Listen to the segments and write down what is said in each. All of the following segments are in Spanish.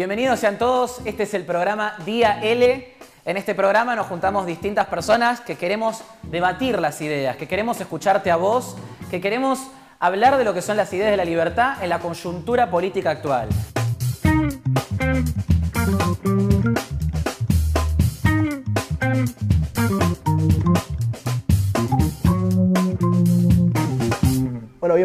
Bienvenidos sean todos, este es el programa Día L. En este programa nos juntamos distintas personas que queremos debatir las ideas, que queremos escucharte a vos, que queremos hablar de lo que son las ideas de la libertad en la coyuntura política actual.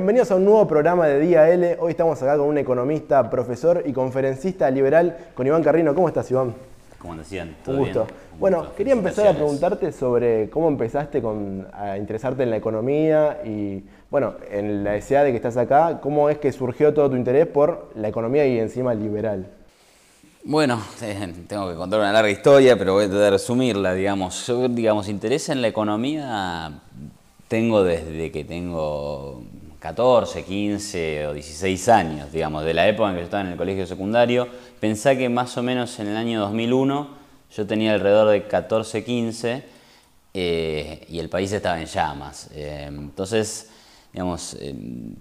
Bienvenidos a un nuevo programa de Día L. Hoy estamos acá con un economista, profesor y conferencista liberal, con Iván Carrino. ¿Cómo estás, Iván? ¿Cómo decían? Un gusto. Bueno, quería empezar a preguntarte sobre cómo empezaste con, a interesarte en la economía y, bueno, en la necesidad de que estás acá, ¿cómo es que surgió todo tu interés por la economía y encima liberal? Bueno, eh, tengo que contar una larga historia, pero voy a tratar de resumirla, digamos. Yo, digamos, interés en la economía tengo desde que tengo 14, 15 o 16 años, digamos, de la época en que yo estaba en el colegio secundario. Pensá que más o menos en el año 2001 yo tenía alrededor de 14, 15 eh, y el país estaba en llamas. Eh, entonces, digamos, eh,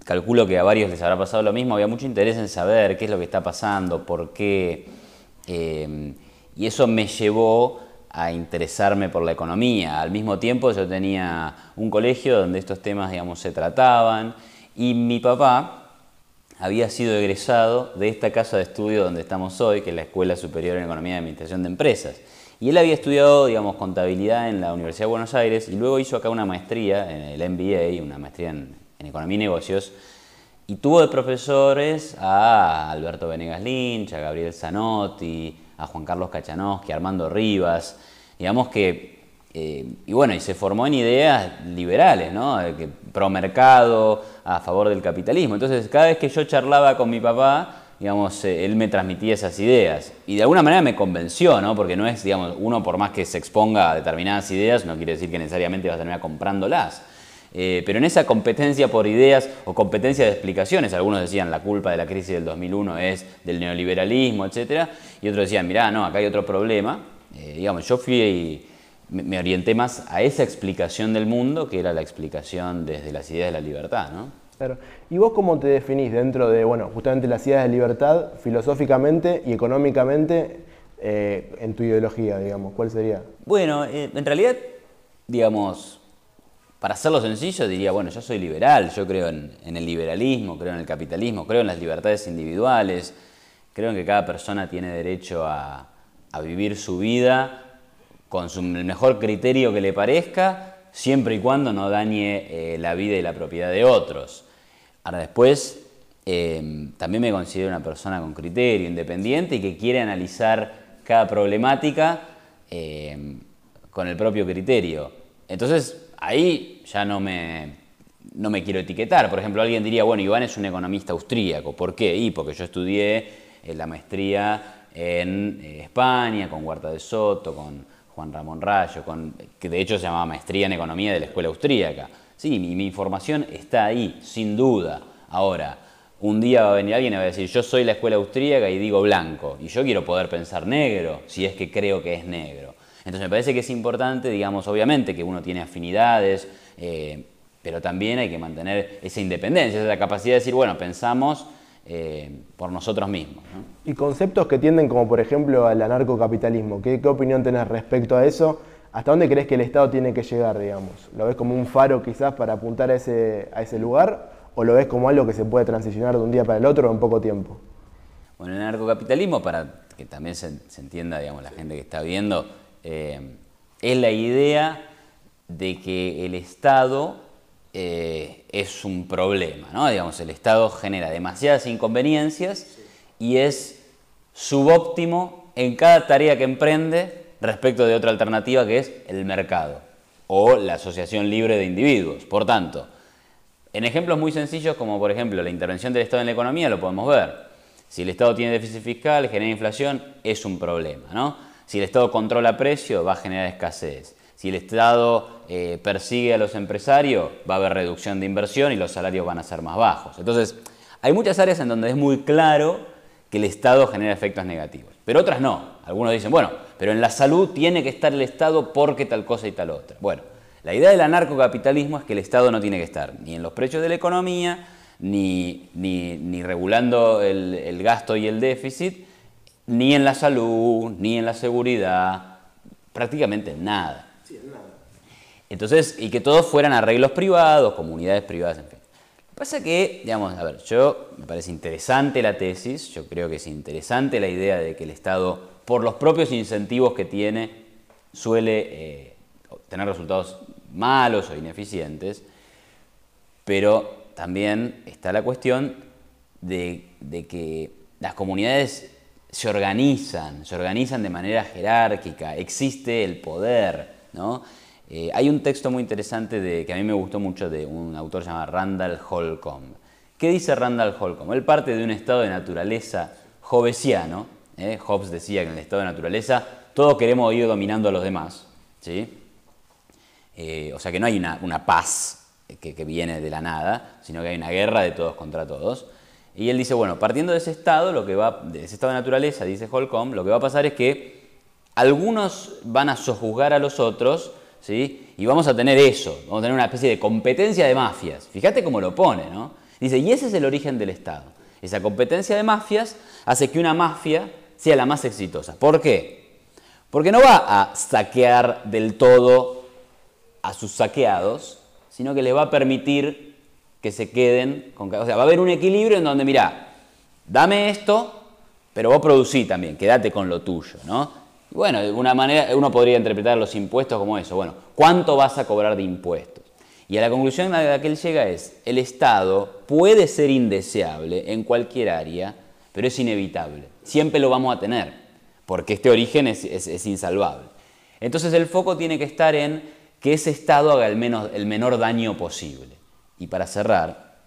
calculo que a varios les habrá pasado lo mismo. Había mucho interés en saber qué es lo que está pasando, por qué. y eso me llevó a interesarme por la economía. Al mismo tiempo yo tenía un colegio donde estos temas digamos, se trataban y mi papá había sido egresado de esta casa de estudio donde estamos hoy, que es la Escuela Superior en Economía y Administración de Empresas. Y él había estudiado, digamos, contabilidad en la Universidad de Buenos Aires y luego hizo acá una maestría en el MBA, una maestría en, Economía y Negocios, y tuvo de profesores a Alberto Venegas Lynch, a Gabriel Zanotti, a Juan Carlos Cachanowski, a Armando Rivas, digamos que eh, y bueno, y se formó en ideas liberales, ¿no? pro mercado, a favor del capitalismo. Entonces, cada vez que yo charlaba con mi papá, digamos, eh, él me transmitía esas ideas. Y de alguna manera me convenció, ¿no? Porque no es, digamos, uno por más que se exponga a determinadas ideas, no quiere decir que necesariamente vas a terminar comprándolas. Eh, pero en esa competencia por ideas o competencia de explicaciones, algunos decían la culpa de la crisis del 2001 es del neoliberalismo, etc. Y otros decían, mirá, no, acá hay otro problema. digamos, yo fui me orienté más a esa explicación del mundo que era la explicación desde las ideas de la libertad, ¿no? Claro. ¿Y vos cómo te definís dentro de, bueno, justamente las ideas de libertad, filosóficamente y económicamente, eh, en tu ideología, digamos? ¿Cuál sería? Bueno, eh, en realidad, digamos, para hacerlo sencillo, diría, bueno, yo soy liberal, yo creo en, el liberalismo, creo en el capitalismo, creo en las libertades individuales, creo en que cada persona tiene derecho a, a vivir su vida con el mejor criterio que le parezca, siempre y cuando no dañe eh, la vida y la propiedad de otros. Ahora después, em, también me considero una persona con criterio, independiente y que quiere analizar cada problemática em, con el propio criterio. Entonces, ahí ya no me, no me quiero etiquetar. Por ejemplo, alguien diría, bueno, Iván es un economista austríaco. ¿Por qué? Y porque yo estudié eh, la maestría en eh, España, con Huerta de Soto, con Juan Ramón Rayo, con, que de hecho se llamaba Maestría en Economía de la Escuela Austríaca. Sí, mi, información está ahí, sin duda. Ahora, un día va a venir alguien y va a decir, yo soy la Escuela Austríaca y digo blanco, y yo quiero poder pensar negro, si es que creo que es negro. Entonces me parece que es importante, digamos, obviamente que uno tiene afinidades, eh, pero también hay que mantener esa independencia, esa capacidad de decir, bueno, pensamos eh, por nosotros mismos. Y conceptos que tienden como por ejemplo al anarcocapitalismo, ¿Qué, ¿qué opinión tenés respecto a eso? ¿Hasta dónde crees que el Estado tiene que llegar, digamos? ¿Lo ves como un faro quizás para apuntar a ese, a ese lugar? ¿O lo ves como algo que se puede transicionar de un día para el otro en poco tiempo? Bueno, el anarcocapitalismo, para que también se, entienda, digamos, la gente que está viendo, eh, es la idea de que el Estado eh, es un problema, ¿no? Digamos, el Estado genera demasiadas inconveniencias y es subóptimo en cada tarea que emprende respecto de otra alternativa que es el mercado o la asociación libre de individuos. Por tanto, en ejemplos muy sencillos como por ejemplo la intervención del Estado en la economía lo podemos ver. Si el Estado tiene déficit fiscal, genera inflación, es un problema, ¿no? Si el Estado controla precios, va a generar escasez. Si el Estado eh, persigue a los empresarios, va a haber reducción de inversión y los salarios van a ser más bajos. Entonces, hay muchas áreas en donde es muy claro que el Estado genera efectos negativos, pero otras no. Algunos dicen, bueno, pero en la salud tiene que estar el Estado porque tal cosa y tal otra. Bueno, la idea del anarcocapitalismo es que el Estado no tiene que estar ni en los precios de la economía, ni, ni, regulando el, gasto y el déficit, ni en la salud, ni en la seguridad, prácticamente en nada. Entonces, y que todos fueran arreglos privados, comunidades privadas, en fin. Lo que pasa que, digamos, a ver, yo me parece interesante la tesis, yo creo que es interesante la idea de que el Estado, por los propios incentivos que tiene, suele eh, tener resultados malos o ineficientes, pero también está la cuestión de, que las comunidades se organizan, se organizan de manera jerárquica, existe el poder, ¿no? Eh, hay un texto muy interesante que a mí me gustó mucho de un autor llamado Randall Holcomb. ¿Qué dice Randall Holcomb? Él parte de un estado de naturaleza hobbesiano. ¿eh? Hobbes decía que en el estado de naturaleza todos queremos ir dominando a los demás. ¿sí? Eh, o sea que no hay una, paz que, viene de la nada, sino que hay una guerra de todos contra todos. Y él dice, bueno, partiendo de ese estado, lo que va, de ese estado de naturaleza, dice Holcomb, lo que va a pasar es que algunos van a sojuzgar a los otros, ¿sí? Y vamos a tener eso, vamos a tener una especie de competencia de mafias. Fíjate cómo lo pone, ¿no? Dice, y ese es el origen del Estado. Esa competencia de mafias hace que una mafia sea la más exitosa. ¿Por qué? Porque no va a saquear del todo a sus saqueados, sino que les va a permitir que se queden con... O sea, va a haber un equilibrio en donde, mira, dame esto, pero vos producís también, quédate con lo tuyo, ¿no? Bueno, de una manera, uno podría interpretar los impuestos como eso, bueno, ¿cuánto vas a cobrar de impuestos? Y a la conclusión a la que él llega es, el Estado puede ser indeseable en cualquier área, pero es inevitable. Siempre lo vamos a tener, porque este origen es, es insalvable. Entonces el foco tiene que estar en que ese Estado haga el, menos, el menor daño posible. Y para cerrar,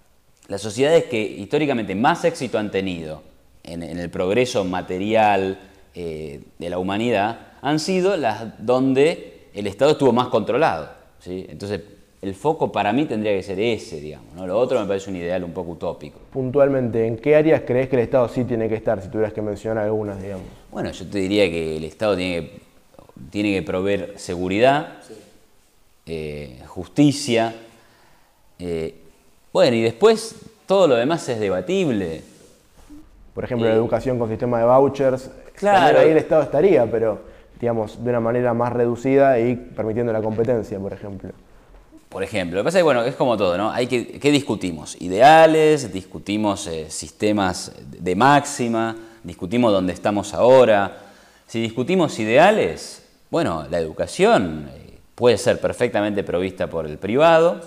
las sociedades que históricamente más éxito han tenido en, el progreso material eh, de la humanidad han sido las donde el Estado estuvo más controlado. ¿sí? Entonces, el foco para mí tendría que ser ese, digamos. ¿no? Lo otro me parece un ideal un poco utópico. Puntualmente, ¿en qué áreas crees que el Estado sí tiene que estar, si tuvieras que mencionar algunas, digamos? Bueno, yo te diría que el Estado tiene que, tiene que proveer seguridad, eh, justicia. Eh, bueno, y después todo lo demás es debatible. Por ejemplo, la educación con sistema de vouchers. Claro. Ahí el Estado estaría, pero digamos, de una manera más reducida y permitiendo la competencia, por ejemplo. Por ejemplo, lo que pasa es que, bueno, es como todo, ¿no? Hay que, ¿Qué discutimos? Ideales, discutimos sistemas de máxima, discutimos dónde estamos ahora. Si discutimos ideales, bueno, la educación puede ser perfectamente provista por el privado,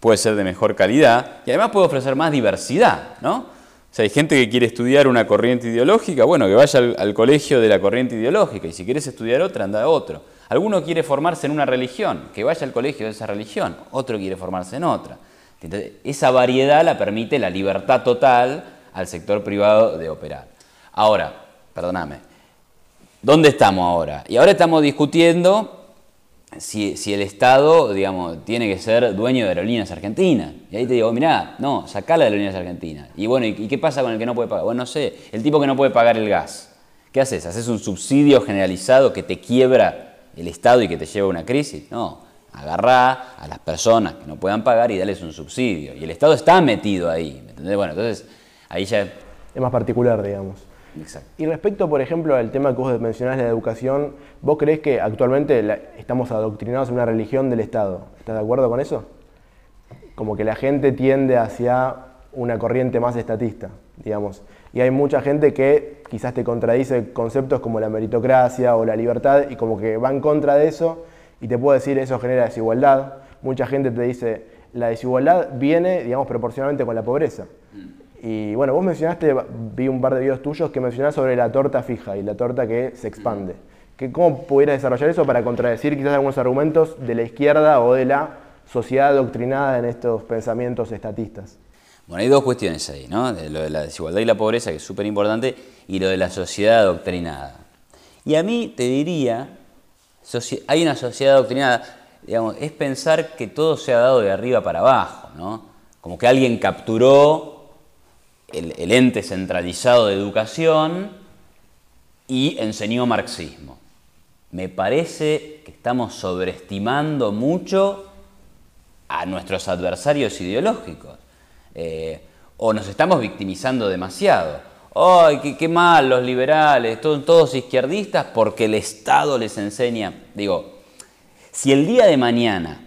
puede ser de mejor calidad y además puede ofrecer más diversidad, ¿no? Sea, hay gente que quiere estudiar una corriente ideológica, bueno, que vaya al, colegio de la corriente ideológica y si quieres estudiar otra, anda a otro. Alguno quiere formarse en una religión, que vaya al colegio de esa religión, otro quiere formarse en otra. Esa variedad la permite la libertad total al sector privado de operar. Ahora, perdóname, ¿dónde estamos ahora? Y ahora estamos discutiendo si, el Estado, digamos, tiene que ser dueño de aerolíneas argentinas. Y ahí te digo, mirá, no, sacá la aerolíneas argentinas. Y bueno, ¿y, qué pasa con el que no puede pagar? Bueno, no sé, el tipo que no puede pagar el gas. ¿Qué haces? ¿Haces un subsidio generalizado que te quiebra el Estado y que te lleva a una crisis? No, agarrá a las personas que no puedan pagar y dales un subsidio. Y el Estado está metido ahí, ¿me entendés? Bueno, entonces ahí ya... Es más particular, digamos. Y respecto, por ejemplo, al tema que vos mencionás, la educación, ¿vos creés que actualmente estamos adoctrinados en una religión del Estado? ¿Estás de acuerdo con eso? Como que la gente tiende hacia una corriente más estatista, digamos. Y hay mucha gente que quizás te contradice conceptos como la meritocracia o la libertad y como que va en contra de eso y te puedo decir eso genera desigualdad. Mucha gente te dice, la desigualdad viene, digamos, proporcionalmente con la pobreza. Y bueno, vos mencionaste, vi un par de videos tuyos que mencionás sobre la torta fija y la torta que se expande. ¿Cómo pudieras desarrollar eso para contradecir quizás algunos argumentos de la izquierda o de la sociedad adoctrinada en estos pensamientos estatistas? Bueno, hay dos cuestiones ahí, ¿no? lo de la desigualdad y la pobreza, que es súper importante, y lo de la sociedad adoctrinada. Y a mí te diría, hay una sociedad adoctrinada, digamos, es pensar que todo se ha dado de arriba para abajo, ¿no? Como que alguien capturó el, ente centralizado de educación y enseñó marxismo. Me parece que estamos sobreestimando mucho a nuestros adversarios ideológicos. Eh, o nos estamos victimizando demasiado. ¡ay, qué, qué mal los liberales! Todos, todos izquierdistas porque el Estado les enseña. Digo, si el día de mañana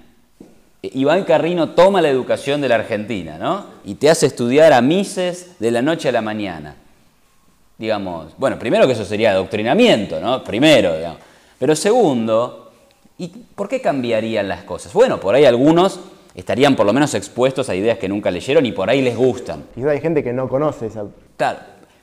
Iván Carrino toma la educación de la Argentina, ¿no? Y te hace estudiar a Mises de la noche a la mañana. Digamos, bueno, primero que eso sería adoctrinamiento, ¿no? Primero, digamos. Pero segundo, ¿y por qué cambiarían las cosas? Bueno, por ahí algunos estarían por lo menos expuestos a ideas que nunca leyeron y por ahí les gustan. Quizás hay gente que no conoce esa... Claro,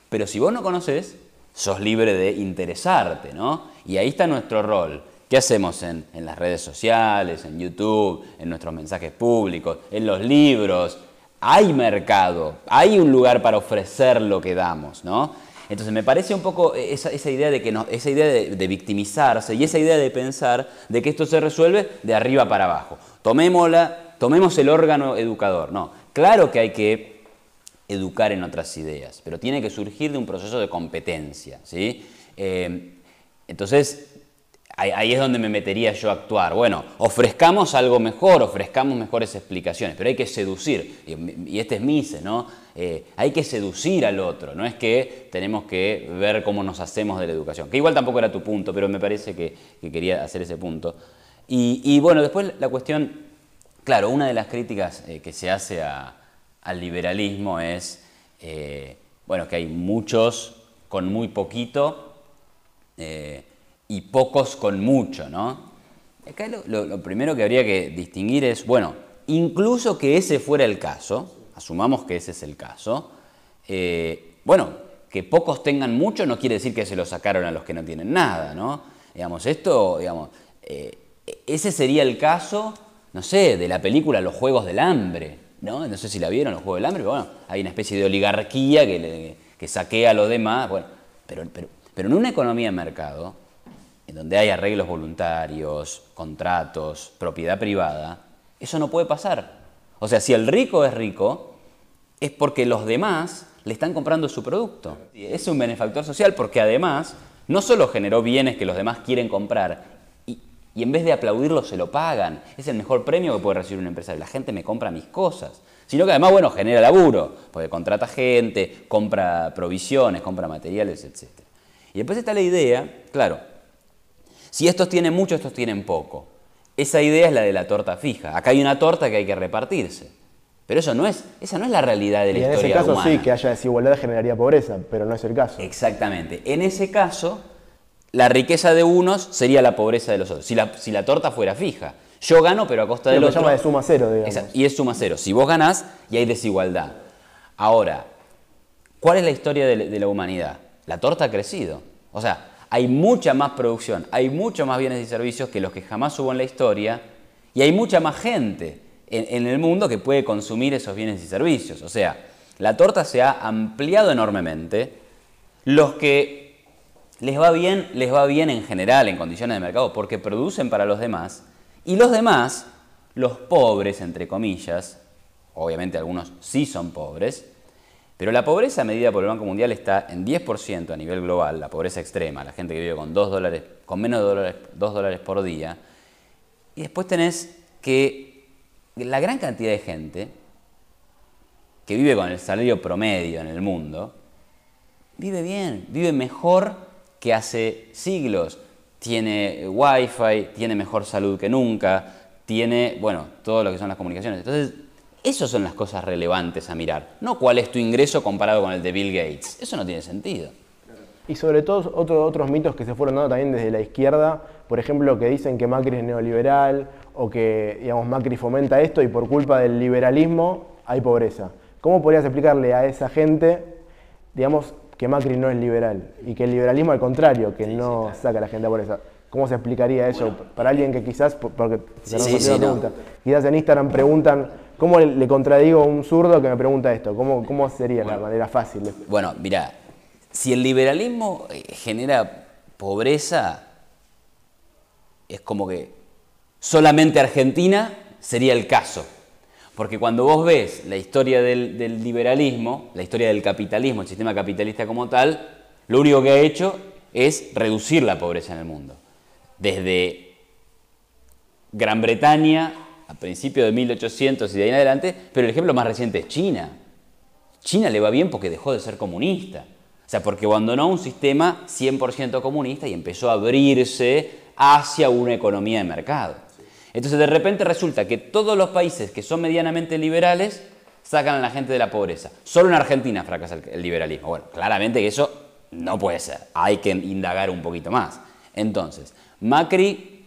pero si vos no conoces, sos libre de interesarte, ¿no? Y ahí está nuestro rol. ¿Qué hacemos en, las redes sociales, en YouTube, en nuestros mensajes públicos, en los libros? Hay mercado, hay un lugar para ofrecer lo que damos, ¿no? Entonces me parece un poco esa, idea, de, que no, esa idea de, de, victimizarse y esa idea de pensar de que esto se resuelve de arriba para abajo. Tomémosla, tomemos el órgano educador. No, claro que hay que educar en otras ideas, pero tiene que surgir de un proceso de competencia. ¿sí? Eh, entonces, ahí es donde me metería yo a actuar. Bueno, ofrezcamos algo mejor, ofrezcamos mejores explicaciones, pero hay que seducir. Y este es Mise, ¿no? Eh, hay que seducir al otro, no es que tenemos que ver cómo nos hacemos de la educación. Que igual tampoco era tu punto, pero me parece que, que quería hacer ese punto. Y, bueno, después la cuestión, claro, una de las críticas eh, que se hace al liberalismo es, eh, bueno, que hay muchos con muy poquito y pocos con mucho, ¿no? Acá lo, primero que habría que distinguir es, bueno, incluso que ese fuera el caso, asumamos que ese es el caso, eh, bueno, que pocos tengan mucho no quiere decir que se lo sacaron a los que no tienen nada, ¿no? Digamos, esto, digamos, eh, ese sería el caso, no sé, de la película Los Juegos del Hambre, ¿no? No sé si la vieron, Los Juegos del Hambre, pero bueno, hay una especie de oligarquía que, le, que saquea a los demás, bueno, pero, pero, pero en una economía de mercado, en donde hay arreglos voluntarios, contratos, propiedad privada, eso no puede pasar. O sea, si el rico es rico, es porque los demás le están comprando su producto. Es un benefactor social porque además no solo generó bienes que los demás quieren comprar y, en vez de aplaudirlo se lo pagan. Es el mejor premio que puede recibir un empresario. La gente me compra mis cosas. Sino que además, bueno, genera laburo, porque contrata gente, compra provisiones, compra materiales, etc. Y después está la idea, claro, si estos tienen mucho, estos tienen poco. Esa idea es la de la torta fija. Acá hay una torta que hay que repartirse. Pero eso no es, esa no es la realidad de la y historia En ese caso humana. sí, que haya desigualdad generaría pobreza, pero no es el caso. Exactamente. En ese caso, la riqueza de unos sería la pobreza de los otros. Si la, si la torta fuera fija. Yo gano, pero a costa del otro. llama de suma cero, digamos. Exacto. Y es suma cero. Si vos ganás y hay desigualdad. Ahora, ¿cuál es la historia de, de la humanidad? La torta ha crecido. O sea, hay mucha más producción, hay muchos más bienes y servicios que los que jamás hubo en la historia y hay mucha más gente en, en, el mundo que puede consumir esos bienes y servicios. O sea, la torta se ha ampliado enormemente. Los que les va bien, les va bien en general en condiciones de mercado porque producen para los demás. Y los demás, los pobres, entre comillas, obviamente algunos sí son pobres, pero la pobreza medida por el Banco Mundial está en 10% a nivel global, la pobreza extrema, la gente que vive con, 2 dólares, con menos de dólares, 2 dólares por día. Y después tenés que la gran cantidad de gente que vive con el salario promedio en el mundo, vive bien, vive mejor que hace siglos. Tiene wifi, tiene mejor salud que nunca, tiene, bueno, todo lo que son las comunicaciones. Entonces, esas son las cosas relevantes a mirar, no cuál es tu ingreso comparado con el de Bill Gates. Eso no tiene sentido. Y sobre todo otro, otros mitos que se fueron dando también desde la izquierda, por ejemplo, que dicen que Macri es neoliberal o que digamos, Macri fomenta esto y por culpa del liberalismo hay pobreza. ¿Cómo podrías explicarle a esa gente, digamos, que Macri no es liberal y que el liberalismo al contrario, que sí, no sí, claro. saca a la gente a pobreza? ¿Cómo se explicaría eso bueno, para alguien que quizás, porque sí, sí, pregunta, no. quizás en Instagram preguntan, ¿cómo le contradigo a un zurdo que me pregunta esto? ¿Cómo, cómo sería bueno, la manera fácil? De... Bueno, mira, si el liberalismo eh, genera pobreza, es como que solamente Argentina sería el caso. Porque cuando vos ves la historia del, del, liberalismo, la historia del capitalismo, el sistema capitalista como tal, lo único que ha hecho es reducir la pobreza en el mundo. Desde Gran Bretaña a principios de 1800 y de ahí en adelante, pero el ejemplo más reciente es China. China le va bien porque dejó de ser comunista. O sea, porque abandonó un sistema 100% comunista y empezó a abrirse hacia una economía de mercado. Entonces, de repente resulta que todos los países que son medianamente liberales sacan a la gente de la pobreza. Solo en Argentina fracasa el liberalismo. Bueno, claramente que eso no puede ser. Hay que indagar un poquito más. Entonces, Macri,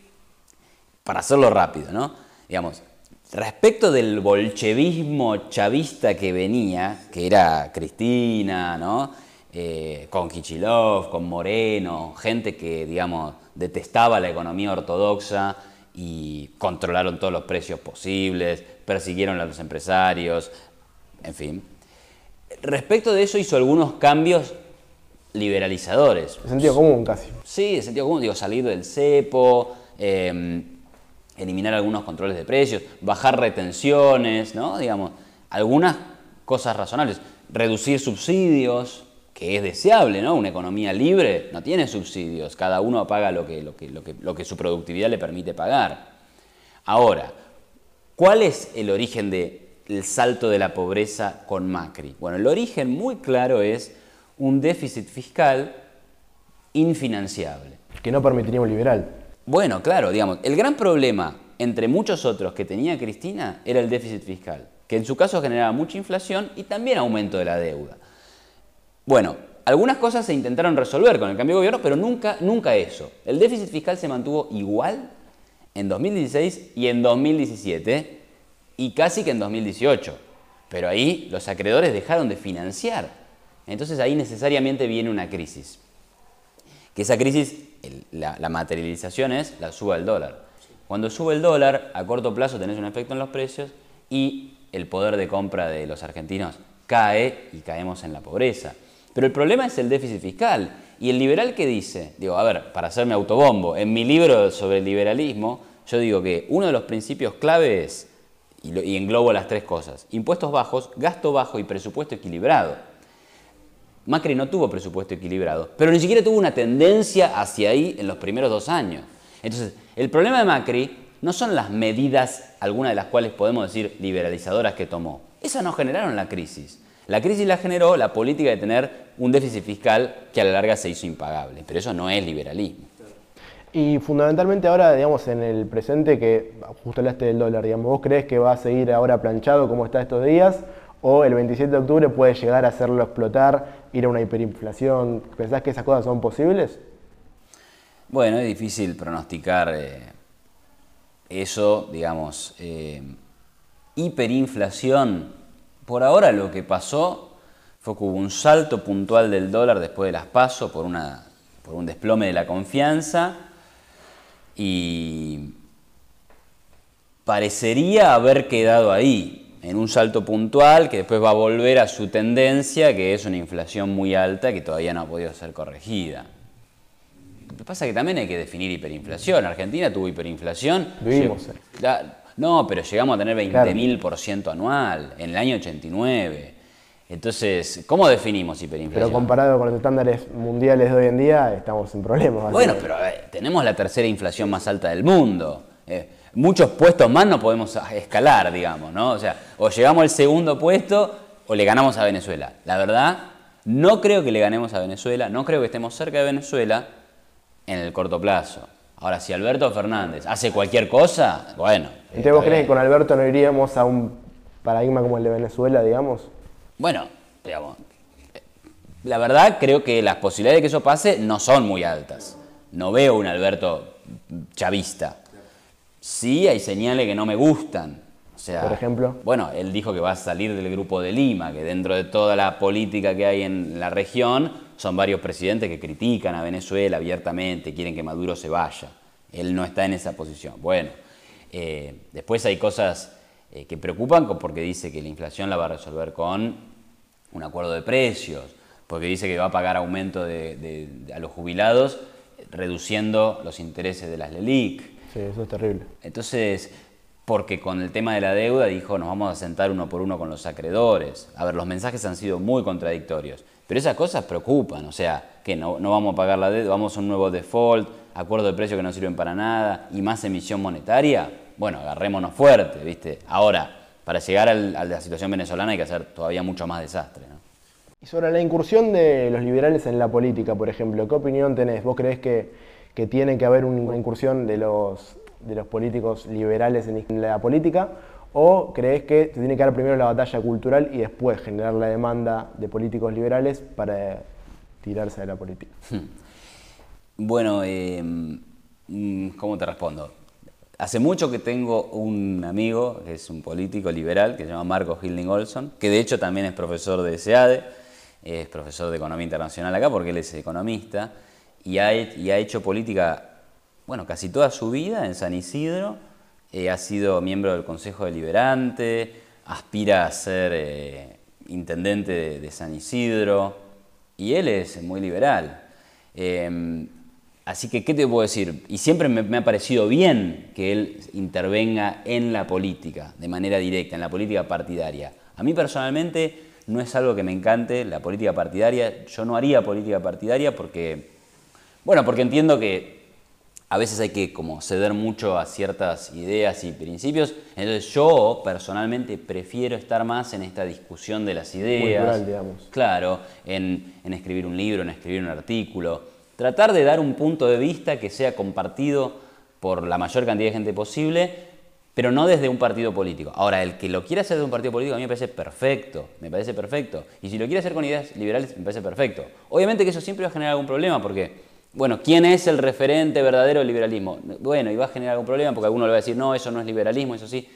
para hacerlo rápido, ¿no? Digamos, respecto del bolchevismo chavista que venía, que era Cristina, ¿no? Eh, con Kichilov, con Moreno, gente que, digamos, detestaba la economía ortodoxa y controlaron todos los precios posibles, persiguieron a los empresarios, en fin. Respecto de eso hizo algunos cambios liberalizadores. De sentido común casi. Sí, de sentido común, digo, salir del cepo, em, eliminar algunos controles de precios, bajar retenciones, ¿no? Digamos, algunas cosas razonables. Reducir subsidios, que es deseable, ¿no? Una economía libre no tiene subsidios, cada uno paga lo que, su productividad le permite pagar. Ahora, ¿cuál es el origen del salto de la pobreza con Macri? Bueno, el origen muy claro es un déficit fiscal infinanciable. Que no permitiría un liberal. Bueno, claro, digamos, el gran problema entre muchos otros que tenía Cristina era el déficit fiscal, que en su caso generaba mucha inflación y también aumento de la deuda. Bueno, algunas cosas se intentaron resolver con el cambio de gobierno, pero nunca, nunca eso. El déficit fiscal se mantuvo igual en 2016 y en 2017 y casi que en 2018. Pero ahí los acreedores dejaron de financiar entonces ahí necesariamente viene una crisis. Que esa crisis, la, materialización es la suba del dólar. Cuando sube el dólar, a corto plazo tenés un efecto en los precios y el poder de compra de los argentinos cae y caemos en la pobreza. Pero el problema es el déficit fiscal. Y el liberal que dice, digo, a ver, para hacerme autobombo, en mi libro sobre el liberalismo, yo digo que uno de los principios clave es, y, y englobo las tres cosas, impuestos bajos, gasto bajo y presupuesto equilibrado. Macri no tuvo presupuesto equilibrado, pero ni siquiera tuvo una tendencia hacia ahí en los primeros dos años. Entonces, el problema de Macri no son las medidas, algunas de las cuales podemos decir liberalizadoras que tomó. Esas no generaron la crisis. La crisis la generó la política de tener un déficit fiscal que a la larga se hizo impagable, pero eso no es liberalismo. Y fundamentalmente ahora, digamos, en el presente, que justo hablaste del dólar, digamos, ¿vos crees que va a seguir ahora planchado como está estos días? ¿O el 27 de octubre puede llegar a hacerlo explotar ir a una hiperinflación? ¿Pensás que esas cosas son posibles? Bueno, es difícil pronosticar eh, eso, digamos. Eh, hiperinflación, por ahora lo que pasó fue que hubo un salto puntual del dólar después de las pasos por, por un desplome de la confianza y parecería haber quedado ahí en un salto puntual que después va a volver a su tendencia, que es una inflación muy alta que todavía no ha podido ser corregida. Lo que pasa es que también hay que definir hiperinflación. Argentina tuvo hiperinflación. Vivimos. No, pero llegamos a tener 20.000% anual en el año 89. Entonces, ¿cómo definimos hiperinflación? Pero comparado con los estándares mundiales de hoy en día, estamos en problemas. Bueno, pero tenemos la tercera inflación más alta del mundo. Eh, muchos puestos más no podemos escalar, digamos, ¿no? O sea, o llegamos al segundo puesto o le ganamos a Venezuela. La verdad, no creo que le ganemos a Venezuela, no creo que estemos cerca de Venezuela en el corto plazo. Ahora, si Alberto Fernández hace cualquier cosa, bueno. ¿Entonces vos crees que con Alberto no iríamos a un paradigma como el de Venezuela, digamos? Bueno, digamos, la verdad creo que las posibilidades de que eso pase no son muy altas. No veo un Alberto chavista. Sí hay señales que no me gustan. O sea, por ejemplo. Bueno, él dijo que va a salir del grupo de Lima, que dentro de toda la política que hay en la región, son varios presidentes que critican a Venezuela abiertamente, quieren que Maduro se vaya. Él no está en esa posición. Bueno, eh, después hay cosas eh, que preocupan porque dice que la inflación la va a resolver con un acuerdo de precios, porque dice que va a pagar aumento a los jubilados reduciendo los intereses de las LELIC. Sí, eso es terrible. Entonces, porque con el tema de la deuda dijo, nos vamos a sentar uno por uno con los acreedores. A ver, los mensajes han sido muy contradictorios, pero esas cosas preocupan, o sea, que no, vamos a pagar la deuda, vamos a un nuevo default, acuerdo de precio que no sirven para nada y más emisión monetaria, bueno, agarrémonos fuerte, ¿viste? Ahora, para llegar a la situación venezolana hay que hacer todavía mucho más desastre, ¿no? Y sobre la incursión de los liberales en la política, por ejemplo, ¿qué opinión tenés? ¿Vos creés que, que tiene que haber una incursión de los, de los políticos liberales en la política? ¿O crees que se tiene que dar primero la batalla cultural y después generar la demanda de políticos liberales para tirarse de la política? Bueno, eh, ¿cómo te respondo? Hace mucho que tengo un amigo, que es un político liberal, que se llama Marco Hilding Olson, que de hecho también es profesor de SEADE, es profesor de Economía Internacional acá porque él es economista, y ha, hecho política, bueno, casi toda su vida en San Isidro, eh, ha sido miembro del Consejo Deliberante, aspira a ser eh, intendente de, San Isidro y él es muy liberal. Em, así que, ¿qué te puedo decir? Y siempre me, ha parecido bien que él intervenga en la política, de manera directa, en la política partidaria. A mí personalmente no es algo que me encante la política partidaria. Yo no haría política partidaria porque, bueno, porque entiendo que a veces hay que como ceder mucho a ciertas ideas y principios. Entonces yo personalmente prefiero estar más en esta discusión de las ideas. digamos. Claro, en, escribir un libro, en escribir un artículo. Tratar de dar un punto de vista que sea compartido por la mayor cantidad de gente posible, pero no desde un partido político. Ahora, el que lo quiera hacer de un partido político a mí me parece perfecto, me parece perfecto. Y si lo quiere hacer con ideas liberales, me parece perfecto. Obviamente que eso siempre va a generar algún problema, porque bueno, ¿quién es el referente verdadero del liberalismo? Bueno, y va a generar algún problema porque alguno le va a decir, no, eso no es liberalismo, eso sí.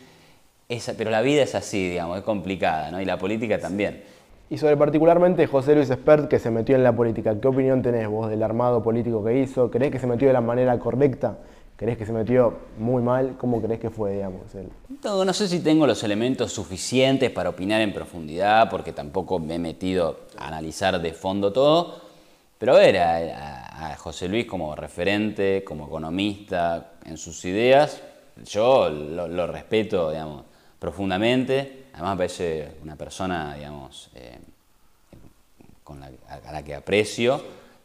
pero la vida es así, digamos, es complicada, ¿no? Y la política también. Y sobre particularmente José Luis Espert, que se metió en la política, ¿qué opinión tenés vos del armado político que hizo? ¿Crees que se metió de la manera correcta? ¿Crees que se metió muy mal? ¿Cómo crees que fue, digamos? Él? No, no sé si tengo los elementos suficientes para opinar en profundidad, porque tampoco me he metido a analizar de fondo todo, pero a ver, a, José Luis como referente, como economista en sus ideas, yo lo, respeto, digamos, profundamente. Además me parece una persona, digamos, eh, a la que aprecio,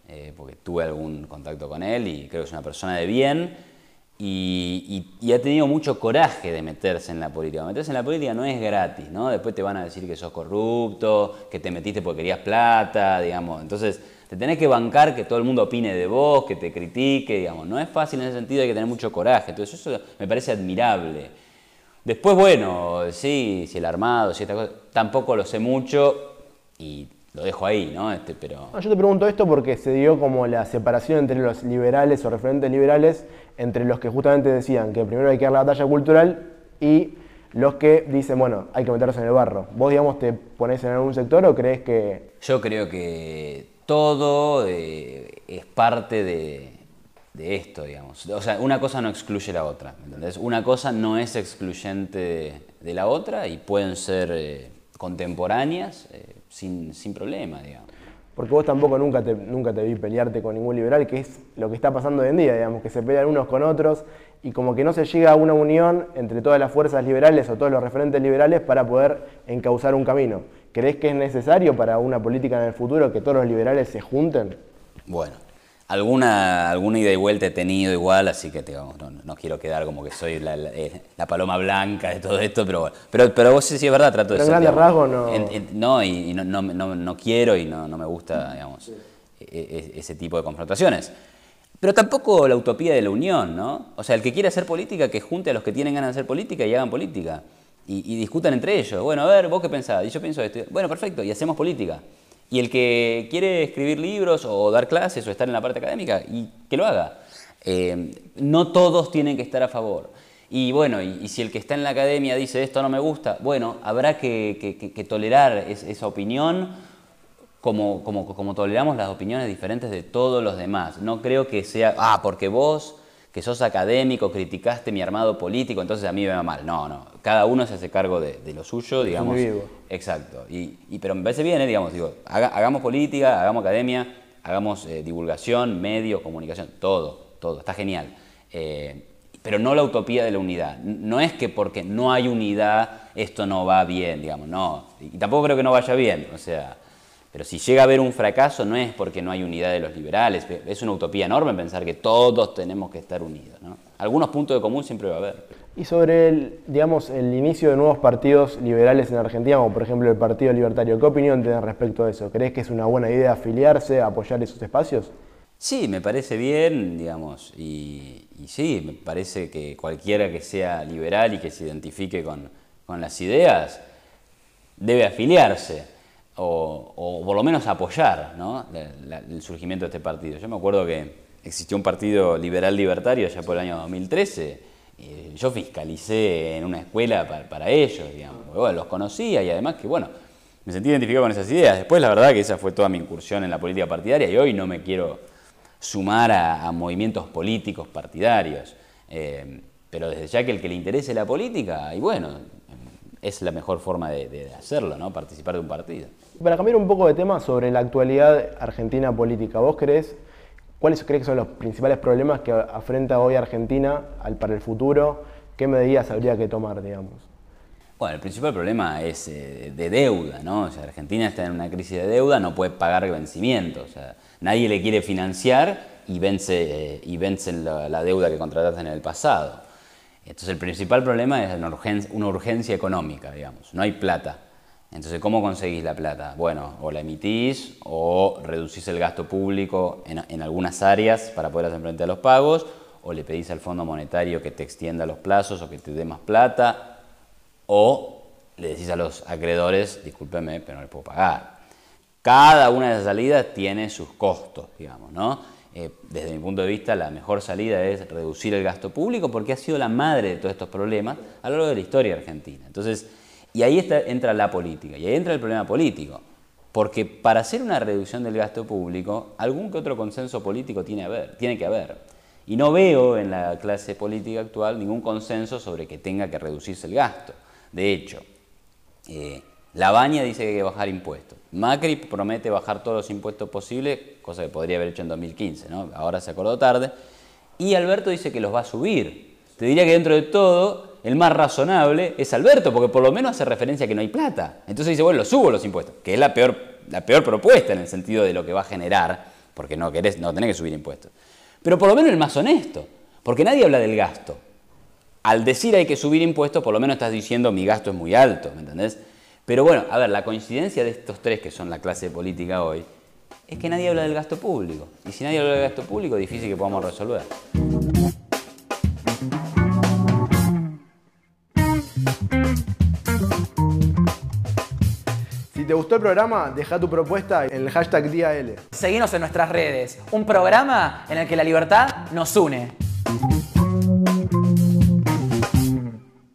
eh, porque tuve algún contacto con él y creo que es una persona de bien. Y, ha tenido mucho coraje de meterse en la política. Meterse en la política no es gratis, ¿no? Después te van a decir que sos corrupto, que te metiste porque querías plata, digamos. Entonces, te tenés que bancar que todo el mundo opine de vos, que te critique, digamos. No es fácil en ese sentido, hay que tener mucho coraje. Entonces eso me parece admirable. Después, bueno, sí, si el armado, si esta cosa, tampoco lo sé mucho y lo dejo ahí, ¿no? Este, pero... yo te pregunto esto porque se dio como la separación entre los liberales o referentes liberales, entre los que justamente decían que primero hay que dar la batalla cultural y los que dicen, bueno, hay que meterse en el barro. ¿Vos, digamos, te pones en algún sector o crees que...? Yo creo que todo eh, es parte de, esto, digamos. O sea, una cosa no excluye la otra, ¿entendés? Una cosa no es excluyente de, la otra y pueden ser eh, contemporáneas eh, sin, sin, problema, digamos. Porque vos tampoco nunca nunca te vi pelearte con ningún liberal, que es lo que está pasando hoy en día, digamos, que se pelean unos con otros y como que no se llega a una unión entre todas las fuerzas liberales o todos los referentes liberales para poder encauzar un camino. ¿Crees que es necesario para una política en el futuro que todos los liberales se junten? Bueno, alguna, alguna ida y vuelta he tenido igual, así que no, quiero quedar como que soy eh, la, paloma blanca de todo esto, pero bueno. Pero, pero vos sí, sí es verdad, trato de ser. En rasgos no. no, y, no, no, quiero y no, me gusta, digamos, e, e, ese tipo de confrontaciones. Pero tampoco la utopía de la unión, ¿no? O sea, el que quiere hacer política, que junte a los que tienen ganas de hacer política y hagan política y, discutan entre ellos. Bueno, a ver, vos qué pensás, y yo pienso esto. Bueno, perfecto, y hacemos política. Y el que quiere escribir libros o dar clases o estar en la parte académica, y que lo haga. Eh, no todos tienen que estar a favor. Y bueno, y, si el que está en la academia dice esto no me gusta, bueno, habrá que, tolerar esa opinión como, como, como toleramos las opiniones diferentes de todos los demás. No creo que sea, ah, porque vos que sos académico, criticaste mi armado político, entonces a mí me va mal. No, no. Cada uno se hace cargo de, lo suyo, digamos. Exacto. Y, pero me parece bien, ¿eh? digamos, digo, hagamos política, hagamos academia, hagamos eh, divulgación, medios, comunicación, todo, todo. Está genial. Eh, pero no la utopía de la unidad. No es que porque no hay unidad esto no va bien, digamos, no. Y tampoco creo que no vaya bien. O sea, pero si llega a haber un fracaso no es porque no hay unidad de los liberales, es una utopía enorme pensar que todos tenemos que estar unidos. Algunos puntos de común siempre va a haber. Y sobre el, digamos, el inicio de nuevos partidos liberales en Argentina, como por ejemplo el Partido Libertario, ¿qué opinión tenés respecto a eso? ¿Crees que es una buena idea afiliarse, apoyar esos espacios? Sí, me parece bien, digamos, y, sí, me parece que cualquiera que sea liberal y que se identifique con, las ideas debe afiliarse o, por lo menos apoyar el surgimiento de este partido. Yo me acuerdo que existió un partido liberal libertario ya por el año 2013 yo fiscalicé en una escuela para, ellos, digamos. los conocía y además que, bueno, me sentí identificado con esas ideas. Después, la verdad que esa fue toda mi incursión en la política partidaria y hoy no me quiero sumar a, movimientos políticos partidarios. Eh, pero desde ya que el que le interese la política, y bueno, es la mejor forma de, de, hacerlo, ¿no? Participar de un partido. Para cambiar un poco de tema sobre la actualidad argentina política, ¿vos crees ¿Cuáles crees que son los principales problemas que afrenta hoy Argentina para el futuro? ¿Qué medidas habría que tomar, digamos? Bueno, el principal problema es eh, de deuda, ¿no? O sea, Argentina está en una crisis de deuda, no puede pagar vencimientos. O sea, nadie le quiere financiar y vence, y vencen la, deuda que contrataste en el pasado. Entonces, el principal problema es una urgencia económica, digamos. No hay plata. Entonces, ¿cómo conseguís la plata? Bueno, o la emitís o reducís el gasto público en, algunas áreas para poder hacer frente a los pagos, o le pedís al Fondo Monetario que te extienda los plazos o que te dé más plata, o le decís a los acreedores, discúlpeme, pero no le puedo pagar. Cada una de esas salidas tiene sus costos, digamos, ¿no? Eh, desde mi punto de vista, la mejor salida es reducir el gasto público porque ha sido la madre de todos estos problemas a lo largo de la historia argentina. Entonces, y ahí entra la política, y ahí entra el problema político. Porque para hacer una reducción del gasto público, algún que otro consenso político tiene, haber, tiene que haber. Y no veo en la clase política actual ningún consenso sobre que tenga que reducirse el gasto. De hecho, eh, la Baña dice que hay que bajar impuestos. Macri promete bajar todos los impuestos posibles, cosa que podría haber hecho en 2015, ¿no? ahora se acordó tarde. Y Alberto dice que los va a subir. Te diría que dentro de todo el más razonable es Alberto, porque por lo menos hace referencia a que no hay plata. Entonces dice, bueno, lo subo los impuestos, que es la peor, la peor propuesta en el sentido de lo que va a generar, porque no, querés, no tenés que subir impuestos. Pero por lo menos el más honesto, porque nadie habla del gasto. Al decir hay que subir impuestos, por lo menos estás diciendo mi gasto es muy alto, ¿me entendés? Pero bueno, a ver, la coincidencia de estos tres que son la clase política hoy, es que nadie habla del gasto público. Y si nadie habla del gasto público, difícil que podamos resolver. Te gustó el programa, deja tu propuesta en el hashtag DIAL. Seguinos en nuestras redes. Un programa en el que la libertad nos une.